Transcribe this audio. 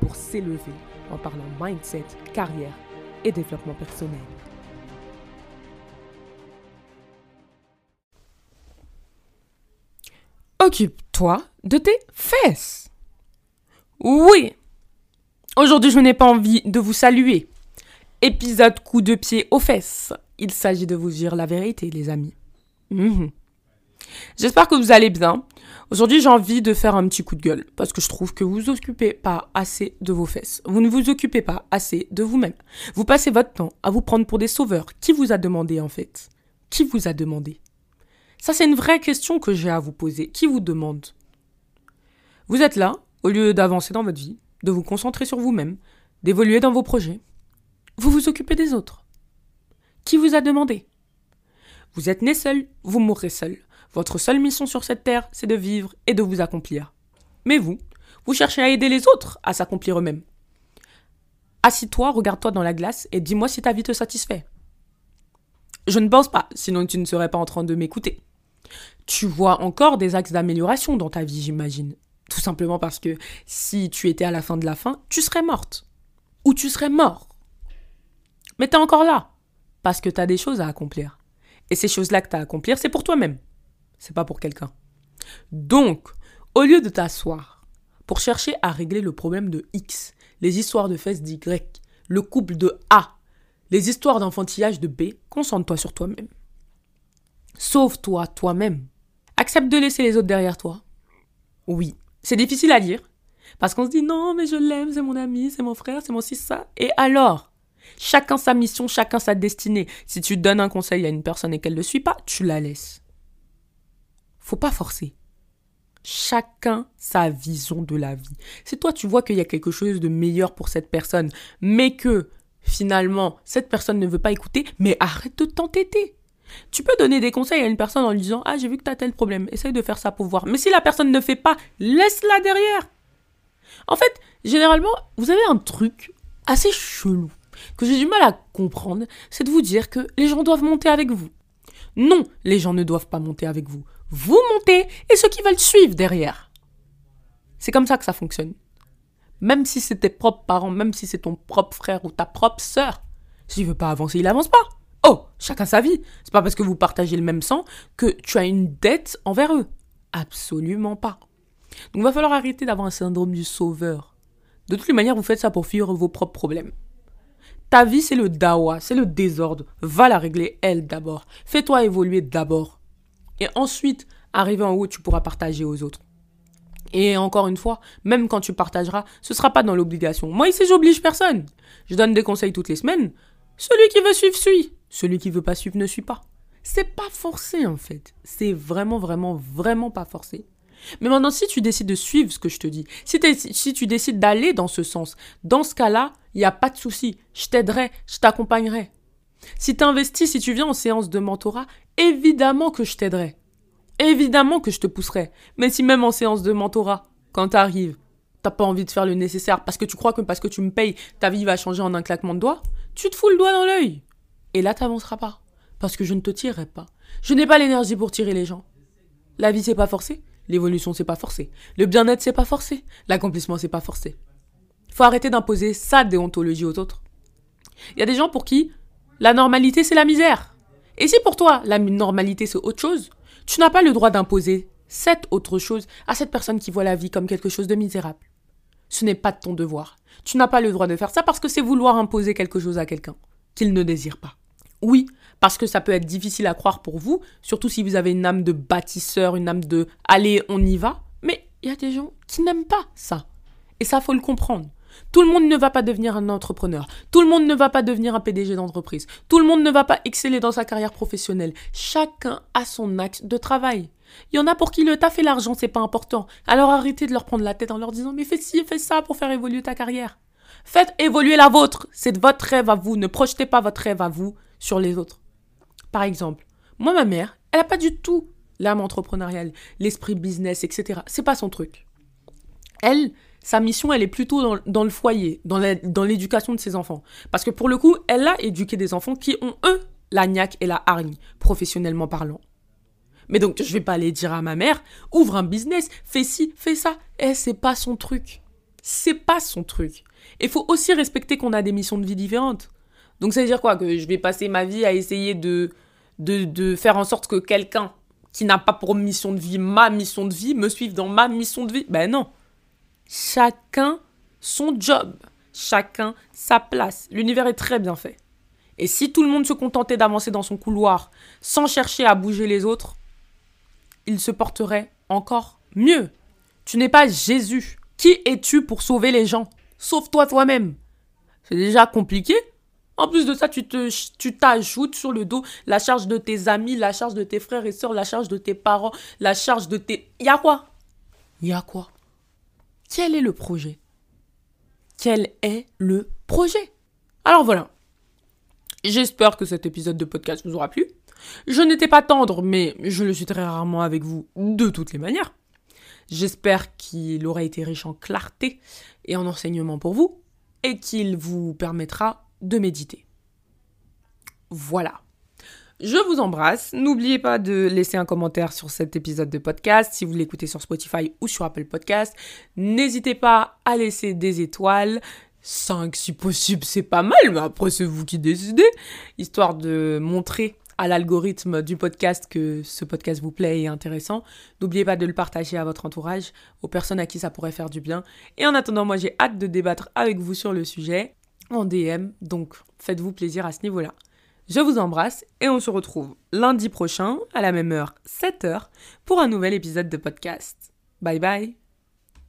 pour s'élever en parlant mindset, carrière et développement personnel. Occupe-toi de tes fesses. Oui. Aujourd'hui, je n'ai pas envie de vous saluer. Épisode coup de pied aux fesses. Il s'agit de vous dire la vérité, les amis. Mhm. J'espère que vous allez bien. Aujourd'hui, j'ai envie de faire un petit coup de gueule parce que je trouve que vous vous occupez pas assez de vos fesses. Vous ne vous occupez pas assez de vous-même. Vous passez votre temps à vous prendre pour des sauveurs. Qui vous a demandé en fait? Qui vous a demandé? Ça, c'est une vraie question que j'ai à vous poser. Qui vous demande? Vous êtes là, au lieu d'avancer dans votre vie, de vous concentrer sur vous-même, d'évoluer dans vos projets. Vous vous occupez des autres. Qui vous a demandé? Vous êtes né seul, vous mourrez seul. Votre seule mission sur cette terre, c'est de vivre et de vous accomplir. Mais vous, vous cherchez à aider les autres à s'accomplir eux-mêmes. Assis-toi, regarde-toi dans la glace et dis-moi si ta vie te satisfait. Je ne pense pas, sinon tu ne serais pas en train de m'écouter. Tu vois encore des axes d'amélioration dans ta vie, j'imagine. Tout simplement parce que si tu étais à la fin de la fin, tu serais morte. Ou tu serais mort. Mais t'es encore là. Parce que t'as des choses à accomplir. Et ces choses-là que t'as à accomplir, c'est pour toi-même c'est pas pour quelqu'un. Donc, au lieu de t'asseoir pour chercher à régler le problème de X, les histoires de fesses d'Y, le couple de A, les histoires d'enfantillage de B, concentre-toi sur toi-même. Sauve-toi toi-même. Accepte de laisser les autres derrière toi. Oui, c'est difficile à dire. Parce qu'on se dit non, mais je l'aime, c'est mon ami, c'est mon frère, c'est mon si ça. Et alors? Chacun sa mission, chacun sa destinée. Si tu donnes un conseil à une personne et qu'elle ne le suit pas, tu la laisses. Faut pas forcer. Chacun sa vision de la vie. Si toi tu vois qu'il y a quelque chose de meilleur pour cette personne, mais que finalement cette personne ne veut pas écouter, mais arrête de t'entêter. Tu peux donner des conseils à une personne en lui disant Ah, j'ai vu que tu as tel problème, essaye de faire ça pour voir. Mais si la personne ne fait pas, laisse-la derrière. En fait, généralement, vous avez un truc assez chelou que j'ai du mal à comprendre, c'est de vous dire que les gens doivent monter avec vous. Non, les gens ne doivent pas monter avec vous vous montez et ceux qui veulent suivre derrière. C'est comme ça que ça fonctionne. Même si c'est tes propres parents, même si c'est ton propre frère ou ta propre sœur, s'il veut pas avancer, il avance pas. Oh, chacun sa vie. C'est pas parce que vous partagez le même sang que tu as une dette envers eux. Absolument pas. Donc il va falloir arrêter d'avoir un syndrome du sauveur. De toutes les manières, vous faites ça pour fuir vos propres problèmes. Ta vie, c'est le dawa, c'est le désordre. Va la régler, elle, d'abord. Fais-toi évoluer d'abord. Et ensuite, arrivé en haut, tu pourras partager aux autres. Et encore une fois, même quand tu partageras, ce sera pas dans l'obligation. Moi ici, j'oblige personne. Je donne des conseils toutes les semaines. Celui qui veut suivre, suit. Celui qui veut pas suivre, ne suit pas. C'est pas forcé en fait. C'est vraiment, vraiment, vraiment pas forcé. Mais maintenant, si tu décides de suivre ce que je te dis, si, si tu décides d'aller dans ce sens, dans ce cas-là, il n'y a pas de souci. Je t'aiderai, je t'accompagnerai. Si tu investis, si tu viens en séance de mentorat, évidemment que je t'aiderai. Évidemment que je te pousserai. Mais si même en séance de mentorat, quand t'arrives, t'as pas envie de faire le nécessaire parce que tu crois que parce que tu me payes, ta vie va changer en un claquement de doigts, tu te fous le doigt dans l'œil. Et là, t'avanceras pas. Parce que je ne te tirerai pas. Je n'ai pas l'énergie pour tirer les gens. La vie, c'est pas forcé. L'évolution, c'est pas forcé. Le bien-être, c'est pas forcé. L'accomplissement, c'est pas forcé. Faut arrêter d'imposer sa déontologie aux autres. Il y a des gens pour qui la normalité, c'est la misère. Et si pour toi, la normalité, c'est autre chose, tu n'as pas le droit d'imposer cette autre chose à cette personne qui voit la vie comme quelque chose de misérable. Ce n'est pas de ton devoir. Tu n'as pas le droit de faire ça parce que c'est vouloir imposer quelque chose à quelqu'un qu'il ne désire pas. Oui, parce que ça peut être difficile à croire pour vous, surtout si vous avez une âme de bâtisseur, une âme de allez, on y va. Mais il y a des gens qui n'aiment pas ça. Et ça, faut le comprendre. Tout le monde ne va pas devenir un entrepreneur. Tout le monde ne va pas devenir un PDG d'entreprise. Tout le monde ne va pas exceller dans sa carrière professionnelle. Chacun a son axe de travail. Il y en a pour qui le taf et l'argent, c'est pas important. Alors arrêtez de leur prendre la tête en leur disant mais fais ci, fais ça pour faire évoluer ta carrière. Faites évoluer la vôtre. C'est votre rêve à vous. Ne projetez pas votre rêve à vous sur les autres. Par exemple, moi, ma mère, elle n'a pas du tout l'âme entrepreneuriale, l'esprit business, etc. C'est pas son truc. Elle, sa mission, elle est plutôt dans, le foyer, dans l'éducation de ses enfants. Parce que pour le coup, elle a éduqué des enfants qui ont, eux, la niaque et la hargne, professionnellement parlant. Mais donc, je vais pas aller dire à ma mère, ouvre un business, fais ci, fais ça. Eh, c'est pas son truc. C'est pas son truc. Il faut aussi respecter qu'on a des missions de vie différentes. Donc, ça veut dire quoi? Que je vais passer ma vie à essayer de, de, de faire en sorte que quelqu'un qui n'a pas pour mission de vie ma mission de vie me suive dans ma mission de vie? Ben non. Chacun son job. Chacun sa place. L'univers est très bien fait. Et si tout le monde se contentait d'avancer dans son couloir sans chercher à bouger les autres, il se porterait encore mieux. Tu n'es pas Jésus. Qui es-tu pour sauver les gens? Sauve-toi toi-même. C'est déjà compliqué. En plus de ça, tu te, tu t'ajoutes sur le dos la charge de tes amis, la charge de tes frères et sœurs, la charge de tes parents, la charge de tes... Y a quoi? Y a quoi? Quel est le projet? Quel est le projet? Alors voilà. J'espère que cet épisode de podcast vous aura plu. Je n'étais pas tendre, mais je le suis très rarement avec vous de toutes les manières. J'espère qu'il aura été riche en clarté et en enseignement pour vous, et qu'il vous permettra de méditer. Voilà. Je vous embrasse. N'oubliez pas de laisser un commentaire sur cet épisode de podcast si vous l'écoutez sur Spotify ou sur Apple Podcast. N'hésitez pas à laisser des étoiles. 5 si possible, c'est pas mal, mais après c'est vous qui décidez. Histoire de montrer à l'algorithme du podcast que ce podcast vous plaît et est intéressant. N'oubliez pas de le partager à votre entourage, aux personnes à qui ça pourrait faire du bien. Et en attendant, moi j'ai hâte de débattre avec vous sur le sujet en DM, donc faites-vous plaisir à ce niveau-là. Je vous embrasse et on se retrouve lundi prochain à la même heure, 7h, pour un nouvel épisode de podcast. Bye bye